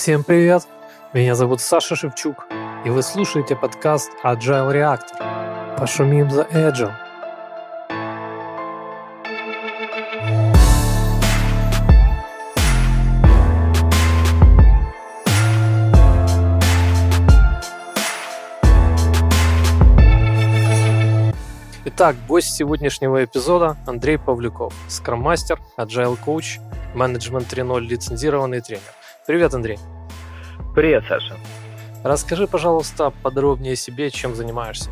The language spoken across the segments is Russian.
Всем привет! Меня зовут Саша Шевчук, и вы слушаете подкаст Agile Reactor. Пошумим за Agile. Итак, гость сегодняшнего эпизода Андрей Павлюков, скрам-мастер, agile коуч, менеджмент 3.0 лицензированный тренер. Привет, Андрей. Привет, Саша. Расскажи, пожалуйста, подробнее о себе, чем занимаешься.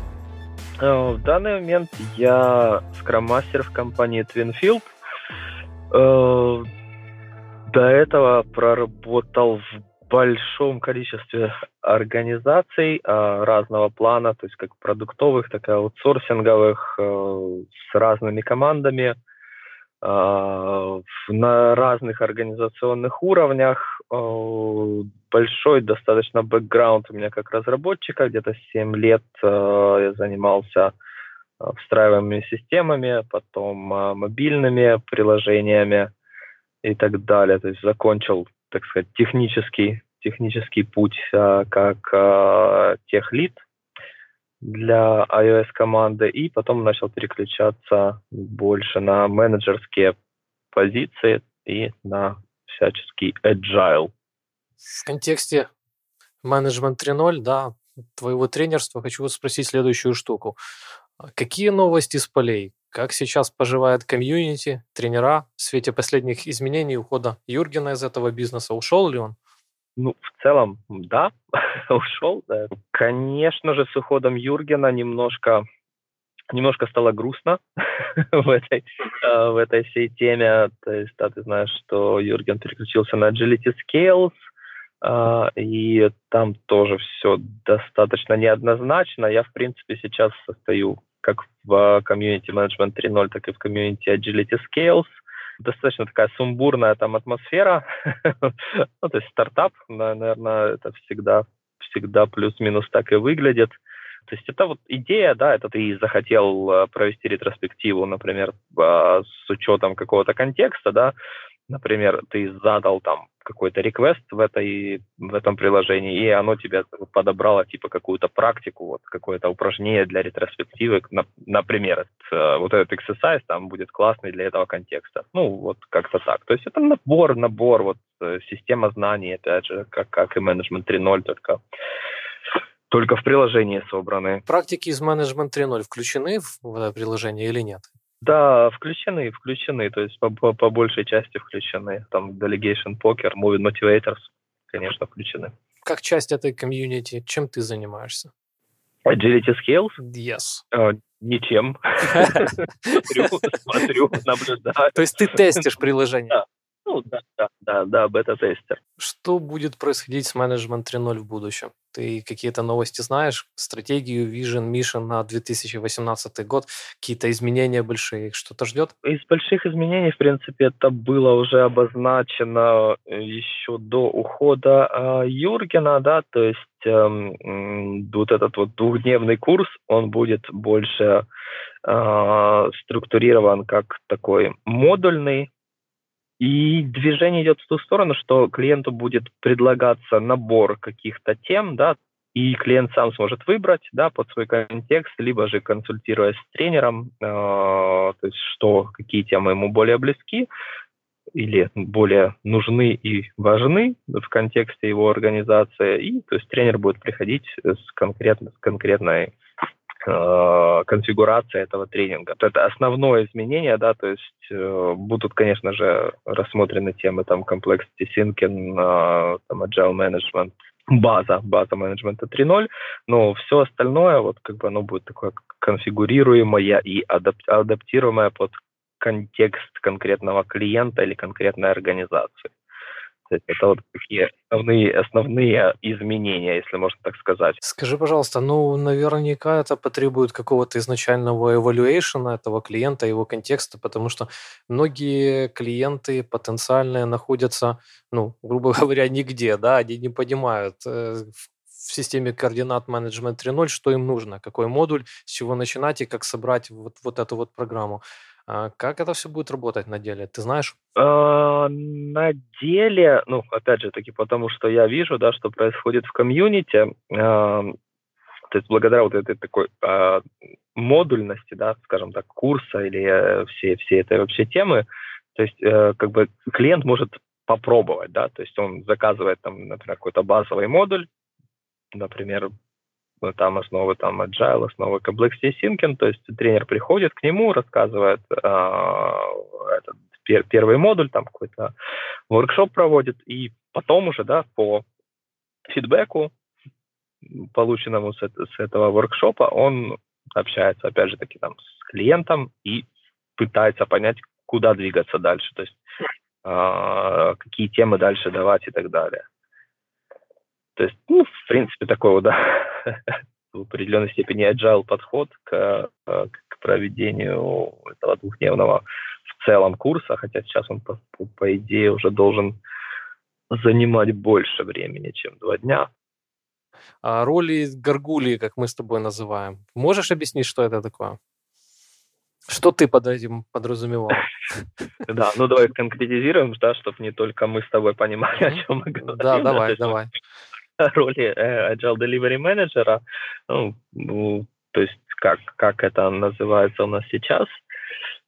Э, в данный момент я скрам-мастер в компании Twinfield. Э, до этого проработал в большом количестве организаций э, разного плана, то есть как продуктовых, так и аутсорсинговых, с разными командами – на разных организационных уровнях. А, большой достаточно бэкграунд у меня как разработчика. Где-то 7 лет а, я занимался встраиваемыми системами, потом мобильными приложениями и так далее. То есть закончил, так сказать, технический, технический путь как техлит для iOS команды и потом начал переключаться больше на менеджерские позиции и на всяческий agile. В контексте менеджмент 3.0, да, твоего тренерства хочу спросить следующую штуку. Какие новости с полей? Как сейчас поживает комьюнити, тренера в свете последних изменений ухода Юргена из этого бизнеса? Ушел ли он? Ну, в целом, да, ушел. Да. Конечно же, с уходом Юргена немножко немножко стало грустно в этой э, в этой всей теме. То есть, да, ты знаешь, что Юрген переключился на Agility Scales, э, и там тоже все достаточно неоднозначно. Я, в принципе, сейчас состою как в комьюнити Management 3.0, так и в комьюнити Agility Scales – достаточно такая сумбурная там атмосфера. ну, то есть стартап, наверное, это всегда, всегда плюс-минус так и выглядит. То есть это вот идея, да, это ты захотел э, провести ретроспективу, например, а, с учетом какого-то контекста, да, например, ты задал там какой-то реквест в, этой, в этом приложении, и оно тебе подобрало типа какую-то практику, вот какое-то упражнение для ретроспективы, например, э, вот этот exercise там будет классный для этого контекста. Ну, вот как-то так. То есть это набор, набор, вот э, система знаний, опять же, как, как и менеджмент 3.0, только только в приложении собраны. Практики из менеджмент 3.0 включены в приложение или нет? Да, включены, включены, то есть по, по, по большей части включены. Там Delegation Poker, Moving Motivators, конечно, включены. Как часть этой комьюнити, чем ты занимаешься? Agility Scales? Yes. Uh, ничем. смотрю, смотрю, наблюдаю. То есть ты тестишь приложение? Ну, да, да, да, да, бета-тестер. Что будет происходить с менеджмент 3.0 в будущем? Ты какие-то новости знаешь? Стратегию, vision, mission на 2018 год? Какие-то изменения большие? Что-то ждет? Из больших изменений, в принципе, это было уже обозначено э, еще до ухода э, Юргена, да, то есть э, вот этот вот двухдневный курс, он будет больше э, структурирован как такой модульный, и движение идет в ту сторону, что клиенту будет предлагаться набор каких-то тем, да, и клиент сам сможет выбрать, да, под свой контекст, либо же консультируясь с тренером, э, то есть что, какие темы ему более близки или более нужны и важны в контексте его организации, и то есть тренер будет приходить с, конкретно, с конкретной Э, конфигурация этого тренинга. Это основное изменение, да, то есть э, будут, конечно же, рассмотрены темы там complexity thinking, э, там agile management, база, база менеджмента 3.0, но все остальное, вот как бы оно будет такое конфигурируемое и адап- адаптируемое под контекст конкретного клиента или конкретной организации. То есть это вот такие основные, основные изменения, если можно так сказать. Скажи, пожалуйста, ну, наверняка это потребует какого-то изначального evaluation этого клиента, его контекста, потому что многие клиенты потенциальные находятся, ну, грубо говоря, нигде, да, они не понимают э, в системе координат менеджмент 3.0, что им нужно, какой модуль, с чего начинать и как собрать вот, вот эту вот программу. А как это все будет работать на деле, ты знаешь? А, на деле, ну, опять же таки, потому что я вижу, да, что происходит в комьюнити, а, то есть благодаря вот этой такой а, модульности, да, скажем так, курса или э, всей, всей этой вообще темы, то есть э, как бы клиент может попробовать, да, то есть он заказывает там, например, какой-то базовый модуль, например, там основы там agile, основы complexity thinking, то есть тренер приходит к нему, рассказывает э, этот пер, первый модуль, там какой-то воркшоп проводит, и потом уже, да, по фидбэку, полученному с, с этого воркшопа, он общается, опять же таки, там, с клиентом и пытается понять, куда двигаться дальше, то есть э, какие темы дальше давать и так далее. То есть, ну, в принципе, такой вот, да, в определенной степени agile подход к, к проведению этого двухдневного в целом курса, хотя сейчас он, по, по идее, уже должен занимать больше времени, чем два дня. А роли горгулии, как мы с тобой называем. Можешь объяснить, что это такое? Что ты под этим подразумевал? Да, ну давай конкретизируем, да, чтобы не только мы с тобой понимали, о чем мы говорим. Да, давай, давай. Роли Agile Delivery Manager, ну, то есть как, как это называется у нас сейчас.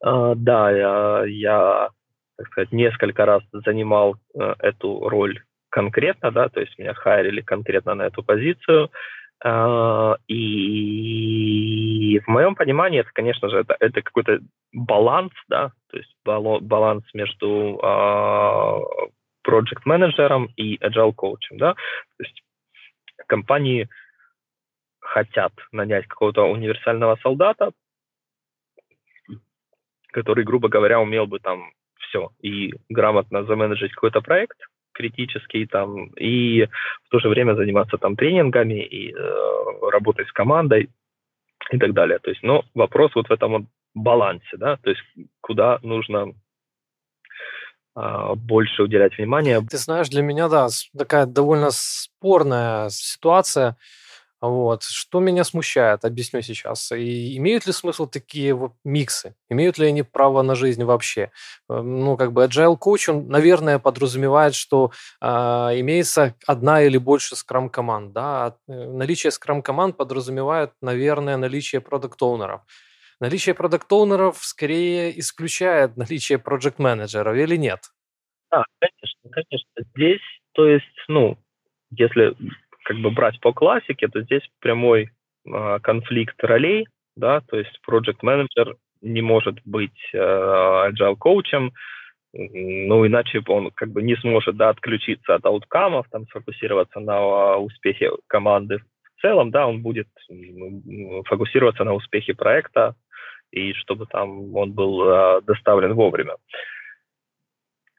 Uh, да, я, я, так сказать, несколько раз занимал эту роль конкретно, да, то есть меня хайрили конкретно на эту позицию. Uh, и в моем понимании это, конечно же, это, это какой-то баланс, да, то есть баланс между project менеджером и agile коучем, да, то есть компании хотят нанять какого-то универсального солдата, который, грубо говоря, умел бы там все и грамотно заменеджить какой-то проект критический там и в то же время заниматься там тренингами и э, работать с командой и так далее. То есть, но вопрос вот в этом вот балансе, да, то есть куда нужно больше уделять внимания. Ты знаешь, для меня, да, такая довольно спорная ситуация. Вот. Что меня смущает, объясню сейчас. И имеют ли смысл такие вот миксы? Имеют ли они право на жизнь вообще? Э, ну, как бы agile coach, он, наверное, подразумевает, что э, имеется одна или больше скрам-команд. Да? Э, наличие скрам-команд подразумевает, наверное, наличие продукт-оунеров. Наличие продукт-оунеров скорее исключает наличие проект-менеджеров или нет? Да, конечно, конечно. Здесь, то есть, ну, если как бы брать по классике, то здесь прямой э, конфликт ролей, да, то есть проект менеджер не может быть э, agile коучем, ну, иначе он как бы не сможет, да, отключиться от ауткамов, там, сфокусироваться на успехе команды в целом, да, он будет фокусироваться на успехе проекта, и чтобы там он был э, доставлен вовремя.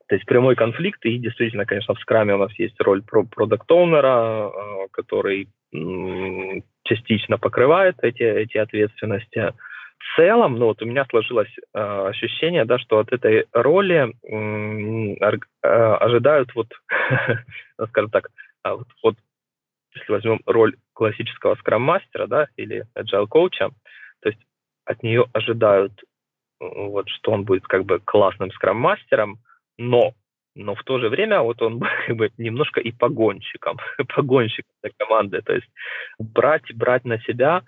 То есть прямой конфликт, и действительно, конечно, в скраме у нас есть роль про продукт-оунера, э, который частично покрывает эти, эти ответственности. В целом, ну вот у меня сложилось э, ощущение, да, что от этой роли э, ожидают вот, ну, скажем так, а вот, вот если возьмем роль классического скрам-мастера, да, или agile коуча, то есть от нее ожидают, вот, что он будет как бы классным скрам-мастером, но, но в то же время вот он как бы немножко и погонщиком, погонщиком для команды, то есть брать, брать на себя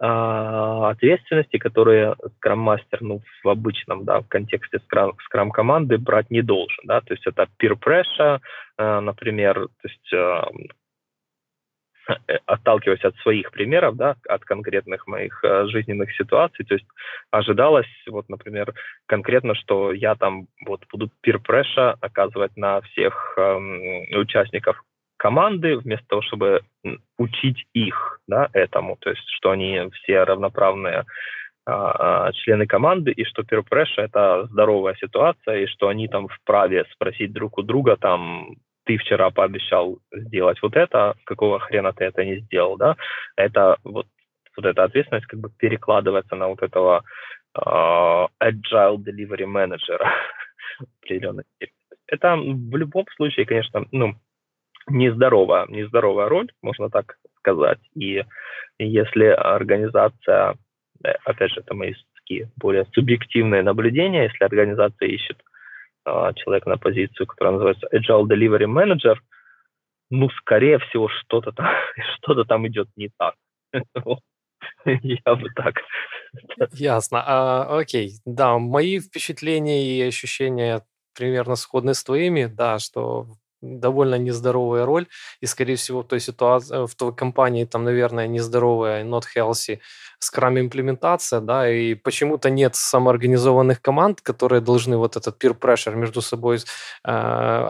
э, ответственности, которые скрам-мастер, ну, в обычном, да, в контексте скрам, скрам-команды брать не должен, да, то есть это peer pressure, э, например, то есть Э, отталкиваясь от своих примеров, да, от конкретных моих э, жизненных ситуаций, то есть ожидалось, вот, например, конкретно, что я там вот буду peer оказывать на всех э, участников команды, вместо того, чтобы учить их, да, этому, то есть, что они все равноправные а, члены команды, и что peer pressure – это здоровая ситуация, и что они там вправе спросить друг у друга там, ты вчера пообещал сделать вот это, какого хрена ты это не сделал, да, это вот, вот эта ответственность как бы перекладывается на вот этого uh, agile delivery manager Это в любом случае, конечно, ну, нездоровая, нездоровая роль, можно так сказать. И если организация, э, опять же, это мои такие более субъективные наблюдения, если организация ищет а, человека на позицию, которая называется Agile Delivery Manager, ну, скорее всего, что-то там, что-то там идет не так. Я бы так. Ясно. А, окей. Да, мои впечатления и ощущения примерно сходны с твоими, да, что довольно нездоровая роль, и, скорее всего, в той ситуации, в той компании там, наверное, нездоровая, not healthy скрам имплементация, да, и почему-то нет самоорганизованных команд, которые должны вот этот peer pressure между собой э,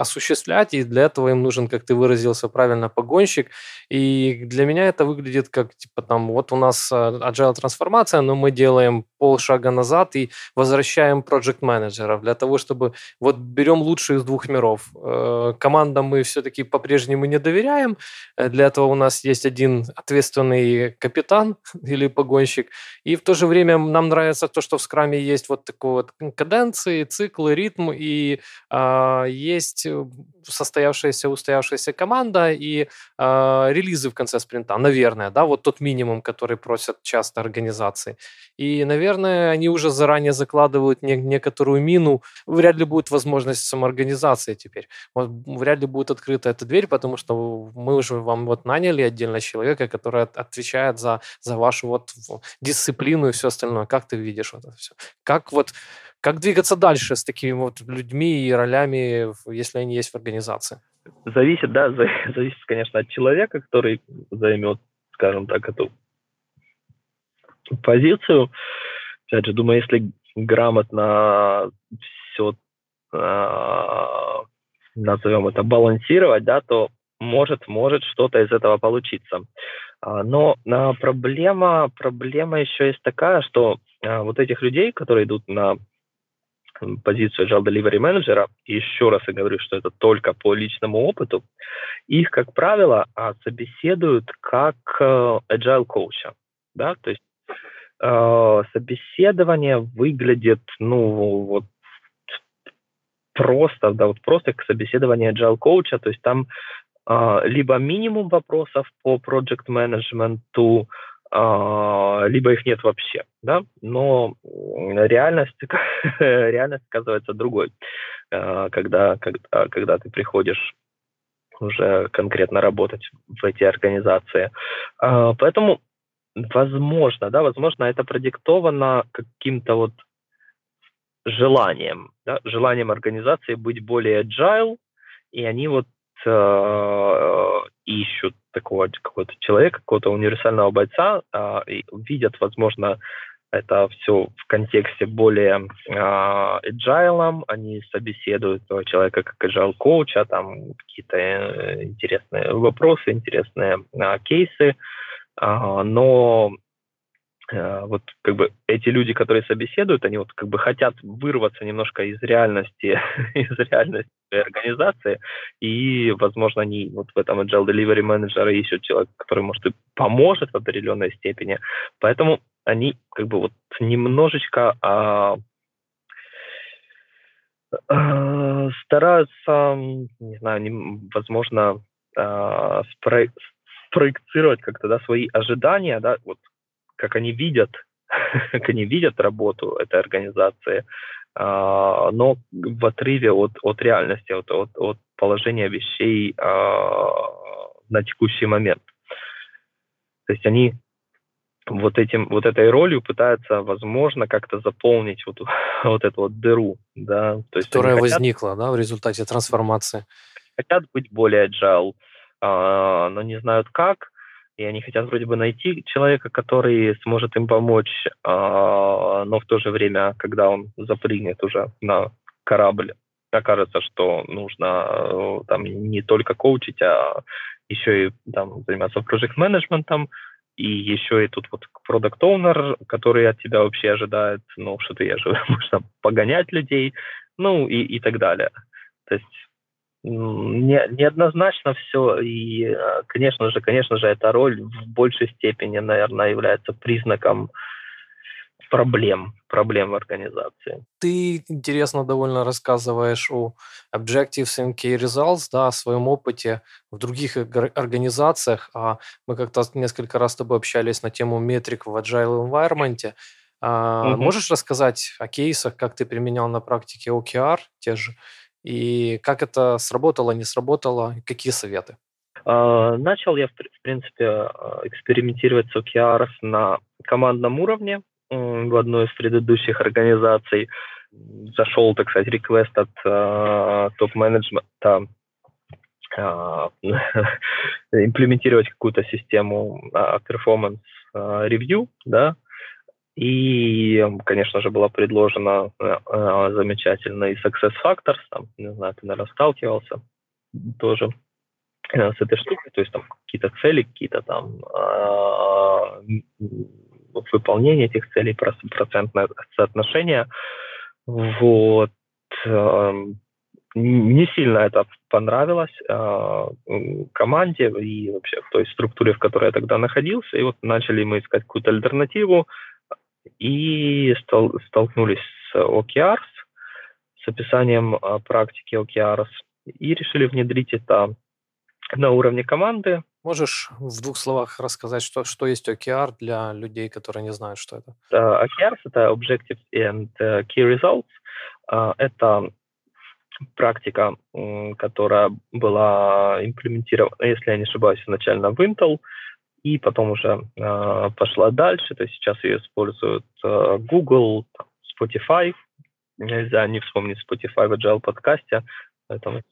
осуществлять, и для этого им нужен, как ты выразился правильно, погонщик, и для меня это выглядит как, типа, там, вот у нас э, agile трансформация, но мы делаем полшага назад и возвращаем project менеджеров для того, чтобы вот берем лучшие из двух миров. Э, командам мы все-таки по-прежнему не доверяем, э, для этого у нас есть один ответственный капитан или погонщик, гонщик. И в то же время нам нравится то, что в скраме есть вот такой вот каденции, циклы, ритм, и а, э, есть состоявшаяся, устоявшаяся команда и э, релизы в конце спринта, наверное, да, вот тот минимум, который просят часто организации. И, наверное, они уже заранее закладывают не, некоторую мину, вряд ли будет возможность самоорганизации теперь. Вот, вряд ли будет открыта эта дверь, потому что мы уже вам вот наняли отдельно человека, который отвечает за, за вашу вот дисциплину и все остальное. Как ты видишь вот это все? Как вот как двигаться дальше с такими вот людьми и ролями, если они есть в организации? Зависит, да, зависит, конечно, от человека, который займет, скажем так, эту позицию. Опять же, думаю, если грамотно все, а, назовем это, балансировать, да, то может, может что-то из этого получиться. А, но а, проблема, проблема еще есть такая, что а, вот этих людей, которые идут на позицию Agile Delivery Manager, еще раз я говорю, что это только по личному опыту, их, как правило, собеседуют как Agile коуча. Да? То есть собеседование выглядит, ну, вот просто, да, вот просто как собеседование Agile коуча, то есть там либо минимум вопросов по project менеджменту, а, либо их нет вообще, да, но реальность, реальность оказывается другой, а, когда, когда, когда ты приходишь уже конкретно работать в эти организации. Поэтому, возможно, да, возможно, это продиктовано каким-то вот желанием, да, желанием организации быть более agile, и они вот ищут такого какого-то человека, какого-то универсального бойца, э, и видят, возможно, это все в контексте более э, agile, они собеседуют человека как agile коуча, там какие-то э, интересные вопросы, интересные э, кейсы, э, но Э, вот как бы эти люди, которые собеседуют, они вот как бы хотят вырваться немножко из реальности, из реальности организации, и, возможно, они вот в этом agile delivery manager ищут человека, который, может, и поможет в определенной степени, поэтому они как бы вот немножечко а, а, стараются, не знаю, не, возможно, а, спроектировать как-то да, свои ожидания, да, вот как они видят, как они видят работу этой организации, а, но в отрыве от, от реальности, от, от, от положения вещей а, на текущий момент. То есть они вот этим вот этой ролью пытаются, возможно, как-то заполнить вот вот эту вот дыру, да, то есть которая хотят, возникла, да, в результате трансформации. Хотят быть более agile, а, но не знают как, и они хотят вроде бы найти человека, который сможет им помочь, а, но в то же время, когда он запрыгнет уже на корабль, окажется, что нужно э, там не только коучить, а еще и там заниматься project менеджментом и еще и тут вот продукт оунер который от тебя вообще ожидает, ну, что ты же можно погонять людей, ну, и, и так далее. То есть не, неоднозначно все, и, э, конечно же, конечно же, эта роль в большей степени, наверное, является признаком проблем, проблем в организации. Ты интересно довольно рассказываешь о Objectives and Key Results, да, о своем опыте в других организациях. А мы как-то несколько раз с тобой общались на тему метрик в Agile Environment. Угу. Можешь рассказать о кейсах, как ты применял на практике OKR те же, и как это сработало, не сработало, какие советы? А, начал я, в принципе, а, экспериментировать с OKRs на командном уровне в одной из предыдущих организаций. Зашел, так сказать, реквест от э, топ-менеджмента имплементировать какую-то систему performance review, да, и, конечно же, была предложена э, замечательный Success Factors, там, не знаю, ты, наверное, сталкивался тоже э, с этой штукой, то есть там какие-то цели, какие-то там э, выполнение этих целей, процентное соотношение. Вот. Э, не сильно это понравилось э, команде и вообще в той структуре, в которой я тогда находился. И вот начали мы искать какую-то альтернативу и стол, столкнулись с OKRs, с описанием а, практики OKRs, и решили внедрить это на уровне команды. Можешь в двух словах рассказать, что, что есть OKR для людей, которые не знают, что это? OKRs — это Objectives and э, Key Results. Uh, это практика, которая была имплементирована, если я не ошибаюсь, изначально в Intel, и потом уже э, пошла дальше. То есть сейчас ее используют э, Google, Spotify. Нельзя не вспомнить Spotify в Agile подкасте, поэтому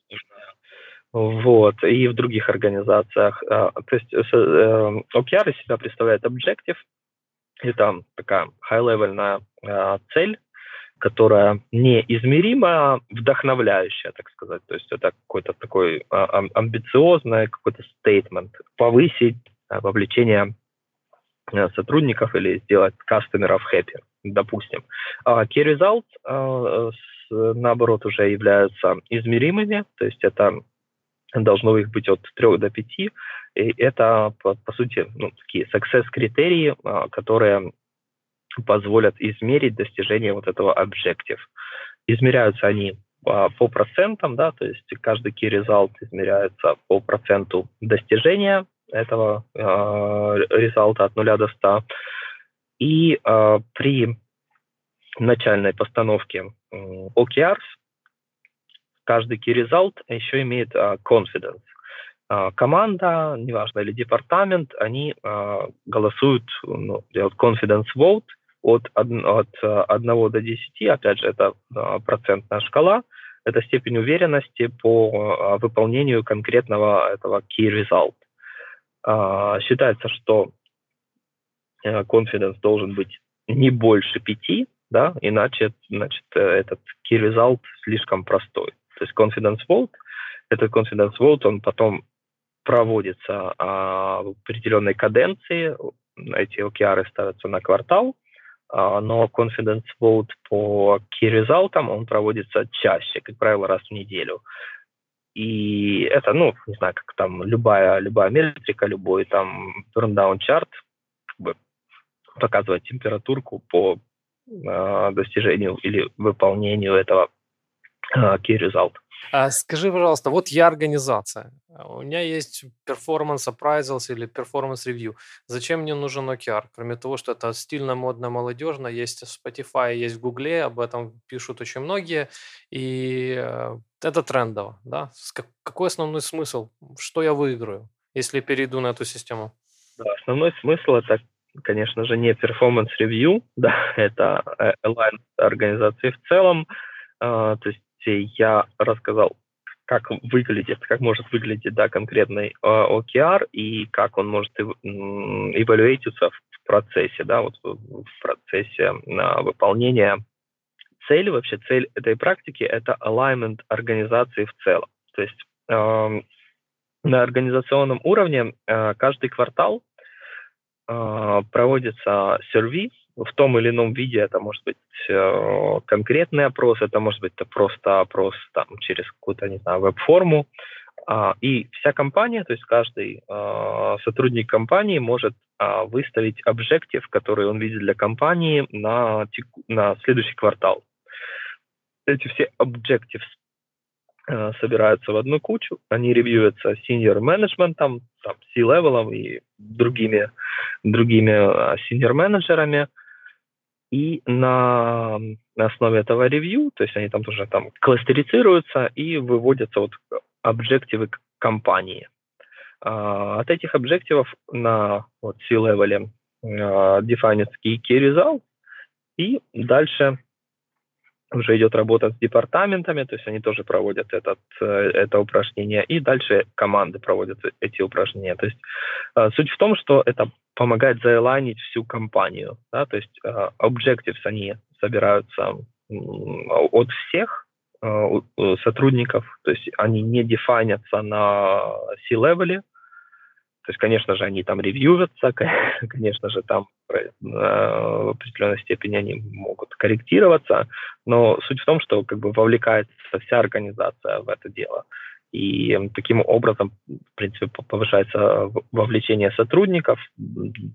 вот, и в других организациях. Э, то есть э, OKR из себя представляет Objective. Это такая high-level э, цель, которая неизмеримо вдохновляющая, так сказать. То есть это какой-то такой а, амбициозный какой-то стейтмент. Повысить Э, вовлечение э, сотрудников или сделать кастомеров happy, допустим. А key results, э, наоборот, уже являются измеримыми, то есть это должно их быть от 3 до 5, и это, по, по сути, ну, такие success-критерии, которые позволят измерить достижение вот этого objective. Измеряются они по процентам, да, то есть каждый key result измеряется по проценту достижения этого э, результата от 0 до 100. И э, при начальной постановке э, OKRs каждый key result еще имеет э, confidence. Э, команда, неважно, или департамент, они э, голосуют, ну, делают confidence vote от, от 1 до 10, опять же, это э, процентная шкала, это степень уверенности по выполнению конкретного этого key result. А, считается, что э, confidence должен быть не больше пяти, да, иначе значит, э, этот key result слишком простой. То есть confidence vote, этот confidence vote, он потом проводится а, в определенной каденции, эти OKR ставятся на квартал, а, но confidence vote по key result он проводится чаще, как правило, раз в неделю. И это, ну, не знаю, как там любая, любая метрика, любой там turndown чарт как бы показывает температурку по э, достижению или выполнению этого key result. А скажи, пожалуйста, вот я организация, у меня есть performance appraisals или performance review. Зачем мне нужен OKR? Кроме того, что это стильно, модно, молодежно, есть в Spotify, есть в Гугле, об этом пишут очень многие, и э, это трендово, да? Какой основной смысл? Что я выиграю, если перейду на эту систему? Да, основной смысл это, конечно же, не performance review, да, это э, align организации в целом, а, то есть я рассказал, как выглядит, как может выглядеть да, конкретный э, OKR и как он может эвалюироваться в процессе, да, вот в процессе э, выполнения цели, вообще цель этой практики – это alignment организации в целом. То есть э, на организационном уровне э, каждый квартал э, проводится сервис, в том или ином виде. Это может быть э, конкретный опрос, это может быть это просто опрос там, через какую-то, не знаю, веб-форму. А, и вся компания, то есть каждый а, сотрудник компании может а, выставить объектив, который он видит для компании на, на следующий квартал. Эти все objectives а, собираются в одну кучу, они ревьюются senior management, там, C-level и другими, другими senior менеджерами, и на, на основе этого ревью, то есть они там тоже там кластерицируются и выводятся вот объективы компании. А, от этих объективов на вот C-level а, defines key, key result, и дальше уже идет работа с департаментами, то есть они тоже проводят этот, э, это упражнение, и дальше команды проводят эти упражнения. То есть э, суть в том, что это помогает заэлайнить всю компанию, да, то есть э, objectives, они собираются от всех сотрудников, то есть они не дефайнятся на C-левеле, то есть, конечно же, они там ревьювятся, конечно же, там э, в определенной степени они могут корректироваться, но суть в том, что как бы вовлекается вся организация в это дело. И таким образом, в принципе, повышается вовлечение сотрудников,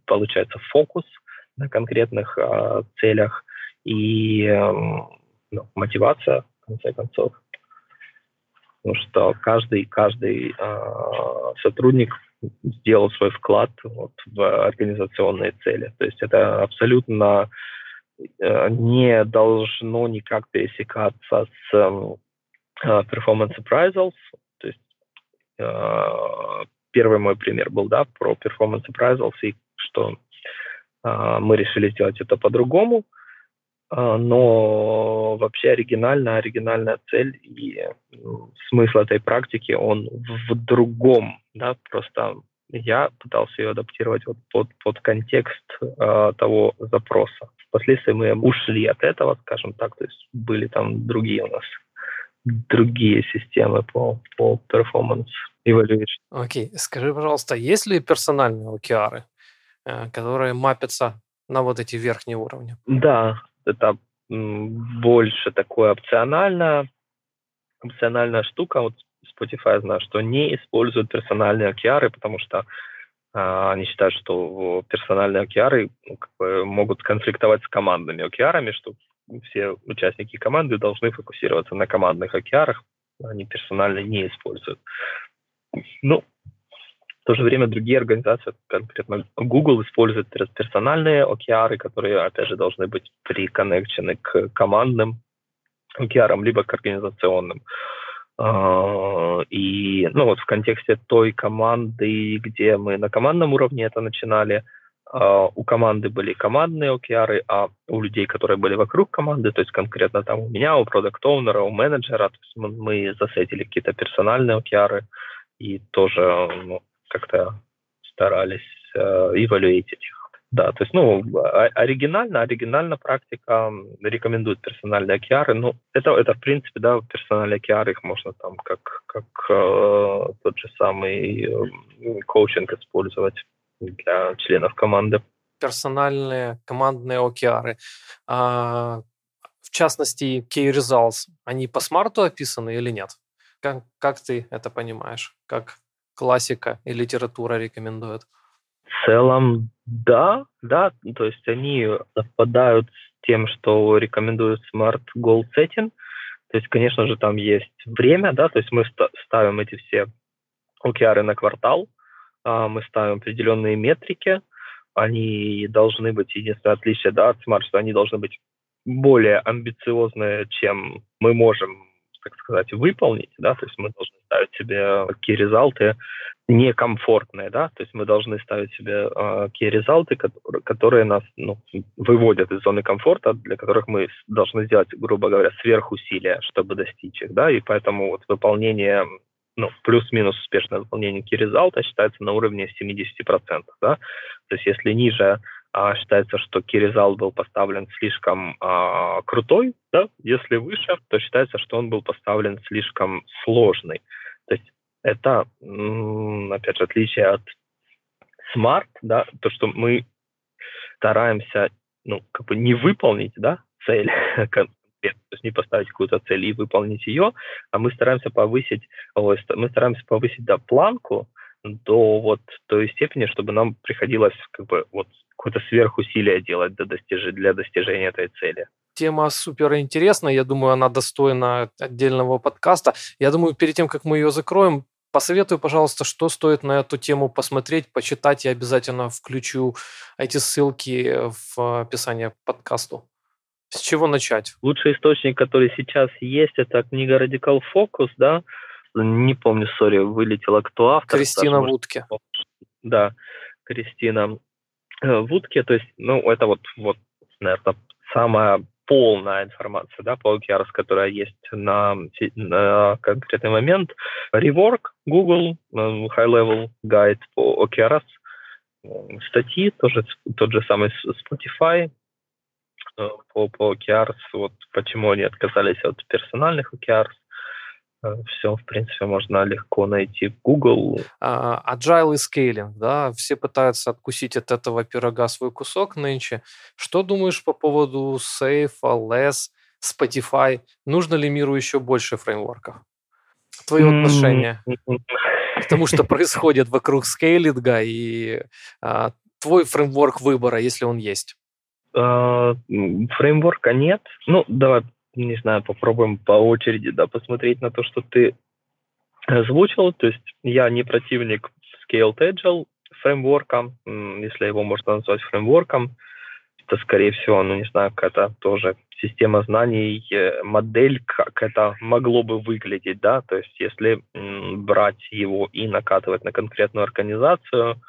получается фокус на конкретных э, целях и э, ну, мотивация, в конце концов. Потому что каждый, каждый э, сотрудник сделал свой вклад вот, в организационные цели. То есть это абсолютно э, не должно никак пересекаться с эм, э, performance appraisals. То есть э, первый мой пример был да, про performance appraisals и что мы решили сделать это по-другому. Но вообще оригинальная, оригинальная цель и смысл этой практики, он в другом да, просто я пытался ее адаптировать вот под, под контекст э, того запроса. Впоследствии мы ушли от этого, скажем так, то есть были там другие у нас другие системы по, по performance evaluation. Окей, okay. скажи, пожалуйста, есть ли персональные OKR, э, которые мапятся на вот эти верхние уровни? Да, это больше такое опциональное, опциональная штука. Вот Spotify знаю, что не используют персональные океары, потому что а, они считают, что персональные океары ну, как бы могут конфликтовать с командными океарами, что все участники команды должны фокусироваться на командных океарах, они персонально не используют. Ну, в то же время другие организации, конкретно Google, используют персональные океары, которые, опять же, должны быть приконнекчены к командным океарам, либо к организационным. А, и ну, вот в контексте той команды, где мы на командном уровне это начинали, а, у команды были командные OKR, а у людей, которые были вокруг команды, то есть конкретно там у меня, у продукт оунера у менеджера, то есть мы, мы засетили какие-то персональные OKR и тоже ну, как-то старались эвалюировать их. Да, то есть, ну, оригинально, оригинально практика рекомендует персональные океары. Ну, это, это, в принципе, да, персональные океары, их можно там как, как э, тот же самый коучинг использовать для членов команды. Персональные командные океары. А, в частности, key results, они по смарту описаны или нет? Как, как ты это понимаешь? Как классика и литература рекомендуют? В целом, да, да, то есть они совпадают с тем, что рекомендует Smart Goal Setting. То есть, конечно же, там есть время, да, то есть мы ставим эти все OKR на квартал, а, мы ставим определенные метрики, они должны быть, единственное отличие да, от Smart, что они должны быть более амбициозные, чем мы можем, так сказать, выполнить, да, то есть мы должны ставить себе такие результаты некомфортные, да, то есть мы должны ставить себе э, key-результаты, которые, которые нас ну, выводят из зоны комфорта, для которых мы должны сделать, грубо говоря, сверхусилия, чтобы достичь их, да, и поэтому вот выполнение, ну, плюс-минус успешное выполнение key-результата считается на уровне 70%, да, то есть если ниже считается, что key был поставлен слишком а, крутой, да, если выше, то считается, что он был поставлен слишком сложный. То есть это, опять же, отличие от smart, да, то, что мы стараемся, ну, как бы не выполнить, да, цель, то есть не поставить какую-то цель и выполнить ее, а мы стараемся повысить, мы стараемся повысить, да, планку до вот той степени, чтобы нам приходилось как бы вот какое-то сверхусилие делать для, достиж... для достижения этой цели тема супер интересная. Я думаю, она достойна отдельного подкаста. Я думаю, перед тем, как мы ее закроем, посоветуй, пожалуйста, что стоит на эту тему посмотреть, почитать. Я обязательно включу эти ссылки в описание к подкасту. С чего начать? Лучший источник, который сейчас есть, это книга Radical Focus, да, не помню, сори, вылетела кто автор. Кристина даже, Вудке. Да, Кристина э, Вудке, то есть, ну, это вот, вот, наверное, самая полная информация да, по OKRs, которая есть на, на конкретный момент. Rework, Google, э, High Level Guide по OKRs, статьи, тоже тот же самый Spotify, э, по, по OKRs, вот почему они отказались от персональных OKRs, Э, все, в принципе, можно легко найти в Google. Uh, agile и скейлинг, да, все пытаются откусить от этого пирога свой кусок нынче. Что думаешь по поводу Safe, Less, Spotify? Нужно ли миру еще больше фреймворков? Твое отношение к тому, что происходит вокруг скейлинга и uh, твой фреймворк выбора, если он есть? Uh, фреймворка нет. Ну, давай не знаю, попробуем по очереди, да, посмотреть на то, что ты озвучил. То есть я не противник Scaled Agile фреймворка, если его можно назвать фреймворком. Это, скорее всего, ну, не знаю, какая-то тоже система знаний, э, модель, как это могло бы выглядеть, да, то есть если брать его и накатывать на конкретную организацию,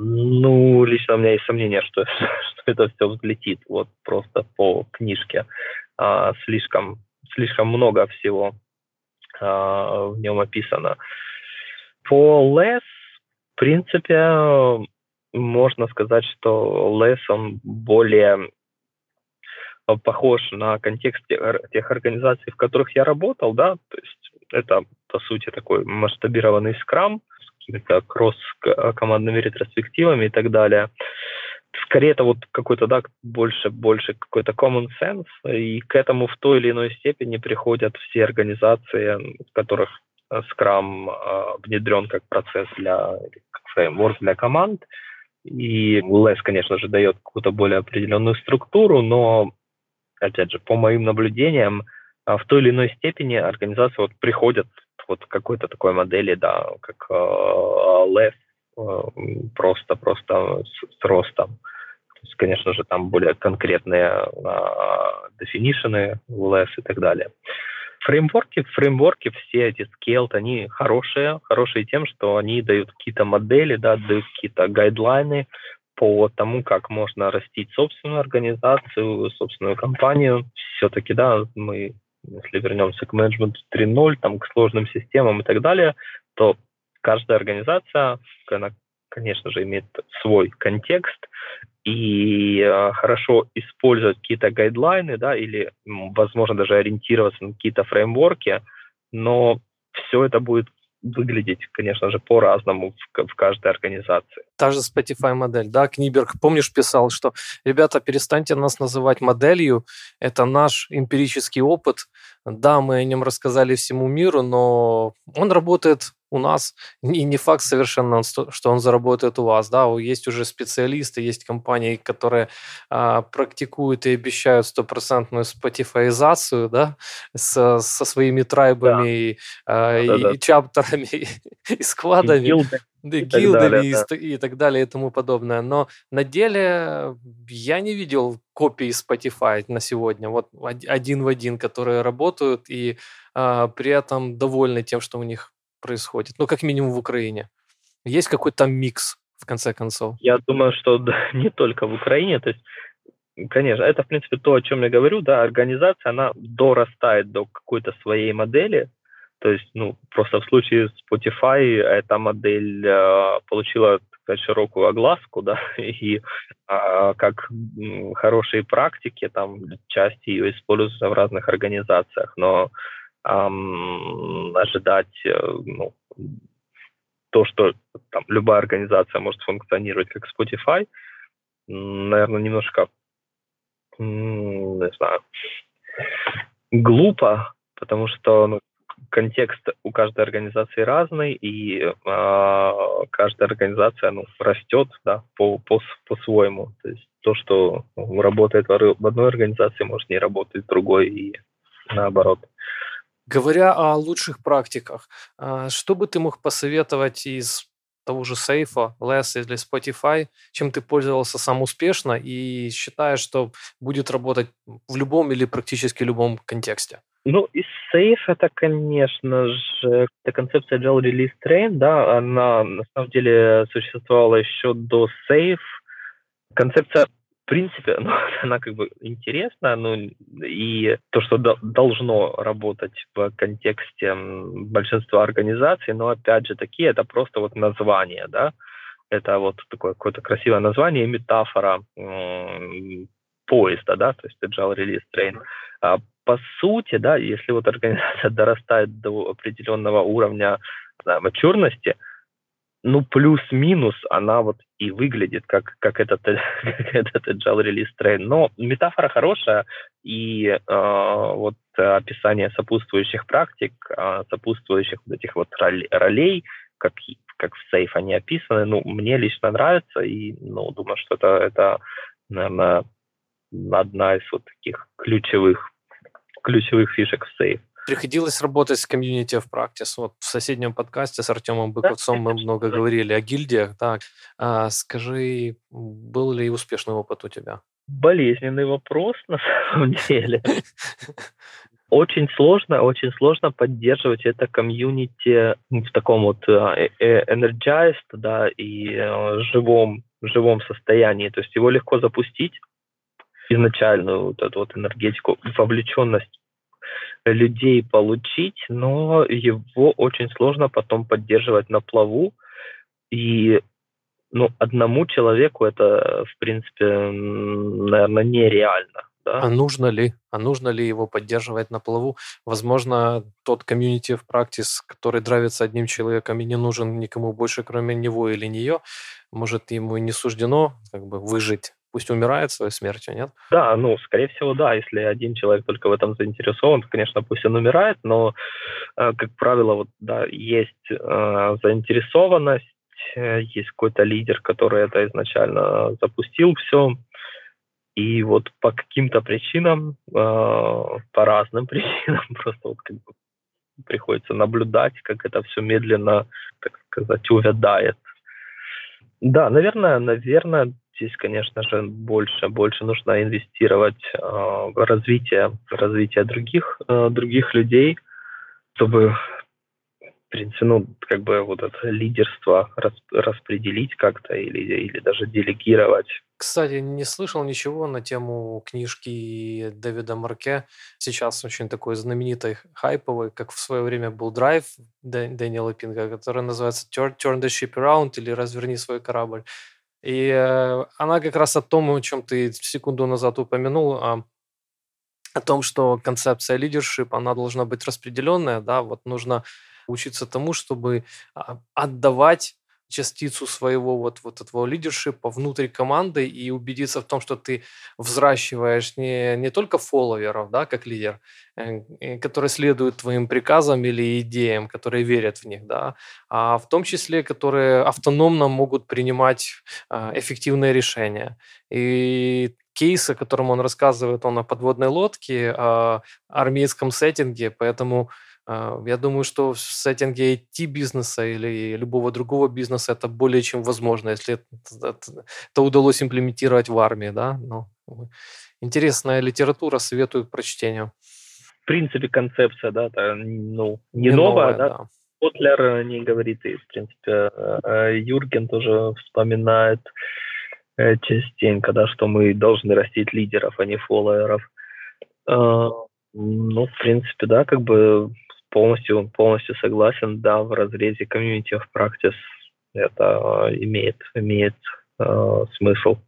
ну, лично у меня есть сомнение, что, что это все взлетит вот просто по книжке. А, слишком, слишком много всего а, в нем описано. По LESS, в принципе, можно сказать, что LESS, он более похож на контекст тех организаций, в которых я работал, да, то есть это, по сути, такой масштабированный скрам какими-то кросс-командными ретроспективами и так далее. Скорее это вот какой-то, да, больше, больше какой-то common sense, и к этому в той или иной степени приходят все организации, в которых э, Scrum э, внедрен как процесс для, как фреймворк для команд, и LESS, конечно же, дает какую-то более определенную структуру, но, опять же, по моим наблюдениям, э, в той или иной степени организации вот приходят вот какой-то такой модели, да, как э, LESS, просто, просто с, ростом. То есть, конечно же, там более конкретные а, definition, LS и так далее. Фреймворки, фреймворки, все эти scaled, они хорошие, хорошие тем, что они дают какие-то модели, да, дают какие-то гайдлайны по тому, как можно растить собственную организацию, собственную компанию. Все-таки, да, мы, если вернемся к менеджменту 3.0, там, к сложным системам и так далее, то каждая организация, она, конечно же, имеет свой контекст, и э, хорошо использовать какие-то гайдлайны, да, или, возможно, даже ориентироваться на какие-то фреймворки, но все это будет выглядеть, конечно же, по-разному в, в каждой организации. Та же Spotify модель, да, Книберг, помнишь, писал, что, ребята, перестаньте нас называть моделью, это наш эмпирический опыт, да, мы о нем рассказали всему миру, но он работает у нас, и не факт совершенно, что он заработает у вас, да, есть уже специалисты, есть компании, которые а, практикуют и обещают стопроцентную спотифаизацию, да, со, со своими трайбами да. и, а, да, и, да. и чаптерами, и складами. И и гилдами далее, и, да. и так далее и тому подобное. Но на деле я не видел копий Spotify на сегодня, вот один в один, которые работают и а, при этом довольны тем, что у них происходит? Ну, как минимум в Украине. Есть какой-то микс, в конце концов? Я думаю, что да, не только в Украине. То есть, конечно, это, в принципе, то, о чем я говорю. Да, организация, она дорастает до какой-то своей модели. То есть, ну, просто в случае Spotify эта модель э, получила сказать, широкую огласку, да, и э, как хорошие практики, там, часть ее используются в разных организациях, но эм, ожидать э, ну, то, что там, любая организация может функционировать как Spotify, наверное, немножко, не знаю, глупо, потому что ну, контекст у каждой организации разный, и э, каждая организация ну, растет да, по, по, по-своему. То есть то, что работает в одной организации, может не работать в другой, и наоборот. Говоря о лучших практиках, а, что бы ты мог посоветовать из того же Сейфа, Less или Spotify, чем ты пользовался сам успешно и считаешь, что будет работать в любом или практически любом контексте? Ну, из Safe это, конечно же, эта концепция Agile Release Train, да, она на самом деле существовала еще до Safe. Концепция в принципе, ну, она как бы интересна, ну, и то, что до, должно работать в контексте большинства организаций, но опять же такие, это просто вот название, да, это вот такое какое-то красивое название, метафора м- поезда, да, то есть agile release train. А по сути, да, если вот организация дорастает до определенного уровня знаю, мачурности, ну, плюс-минус она вот и выглядит как, как этот, как этот agile release train. Но метафора хорошая, и э, вот описание сопутствующих практик, э, сопутствующих вот этих вот ролей, как, как в Safe они описаны, ну, мне лично нравится, и, ну, думаю, что это, это наверное, одна из вот таких ключевых, ключевых фишек в Safe. Приходилось работать с комьюнити в practice. Вот в соседнем подкасте с Артемом Быковцом мы много говорили о гильдиях. Так, а, скажи, был ли успешный опыт у тебя? Болезненный вопрос, на самом деле. Очень сложно, очень сложно поддерживать это комьюнити в таком вот э, э, energized, да, и э, живом, живом состоянии. То есть его легко запустить, изначальную вот эту вот энергетику, вовлеченность людей получить, но его очень сложно потом поддерживать на плаву. И ну, одному человеку это, в принципе, наверное, нереально. Да? А нужно ли? А нужно ли его поддерживать на плаву? Возможно, тот комьюнити в практис, который нравится одним человеком и не нужен никому больше, кроме него или нее, может, ему и не суждено как бы выжить пусть умирает своей смертью, нет? Да, ну, скорее всего, да. Если один человек только в этом заинтересован, то, конечно, пусть он умирает, но, э, как правило, вот, да, есть э, заинтересованность, э, есть какой-то лидер, который это изначально запустил все, и вот по каким-то причинам, э, по разным причинам, просто вот как бы приходится наблюдать, как это все медленно, так сказать, увядает. Да, наверное, наверное, здесь, конечно же, больше, больше нужно инвестировать э, в развитие, в развитие других, э, других людей, чтобы, в принципе, ну, как бы вот это лидерство рас, распределить как-то или, или даже делегировать. Кстати, не слышал ничего на тему книжки Дэвида Марке. Сейчас очень такой знаменитой, хайповой, как в свое время был драйв Дэниела Пинга, который называется Turn the Ship Around или Разверни свой корабль. И э, она как раз о том, о чем ты секунду назад упомянул, о, о том, что концепция лидершип, она должна быть распределенная, да, вот нужно учиться тому, чтобы а, отдавать частицу своего вот, вот этого лидершипа внутри команды и убедиться в том, что ты взращиваешь не, не только фолловеров, да, как лидер, э, которые следуют твоим приказам или идеям, которые верят в них, да, а в том числе, которые автономно могут принимать а, эффективные решения. И кейс, о котором он рассказывает, он о подводной лодке, о армейском сеттинге, поэтому я думаю, что в сеттинге IT-бизнеса или любого другого бизнеса это более чем возможно, если это, удалось имплементировать в армии. Да? Ну, интересная литература, советую к прочтению. В принципе, концепция, да, это, ну, не, не новая, новая, да. да. Котлер не говорит, и, в принципе, э, э, Юрген тоже вспоминает э, частенько, да, что мы должны растить лидеров, а не фолловеров. Ну, в принципе, да, как бы полностью, полностью согласен, да, в разрезе community of practice это э, имеет, имеет э, смысл.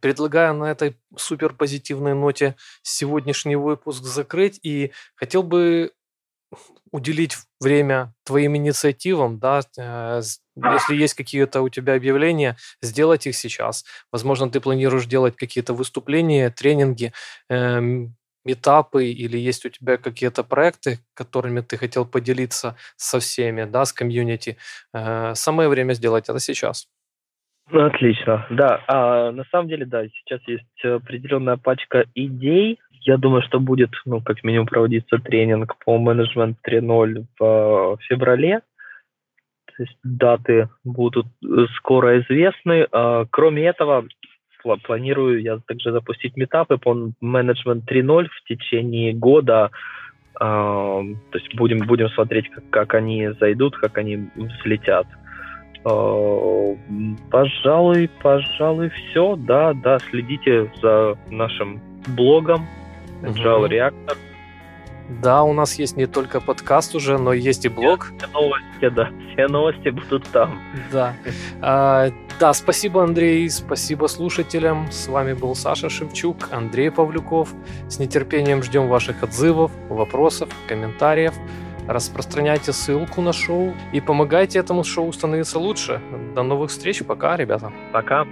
Предлагаю на этой супер позитивной ноте сегодняшний выпуск закрыть и хотел бы уделить время твоим инициативам, да, э, если есть какие-то у тебя объявления, сделать их сейчас. Возможно, ты планируешь делать какие-то выступления, тренинги, эм, метапы или есть у тебя какие-то проекты, которыми ты хотел поделиться со всеми, да, с комьюнити, э, самое время сделать это сейчас. Ну, отлично, да. А, на самом деле, да, сейчас есть определенная пачка идей. я думаю, что будет, ну, как минимум, проводиться тренинг по менеджмент 3.0 в феврале. То есть даты будут скоро известны. А, кроме этого, планирую я также запустить метапы по менеджмент 3.0 в течение года. А, то есть будем, будем смотреть, как, как они зайдут, как они взлетят. А, пожалуй, пожалуй, все. Да, да, следите за нашим блогом Agile Reactor. Да, у нас есть не только подкаст уже, но есть и блог. Все новости, да, все новости будут там. Да. А, да, спасибо, Андрей, спасибо слушателям. С вами был Саша Шевчук, Андрей Павлюков. С нетерпением ждем ваших отзывов, вопросов, комментариев. Распространяйте ссылку на шоу и помогайте этому шоу становиться лучше. До новых встреч. Пока, ребята. Пока.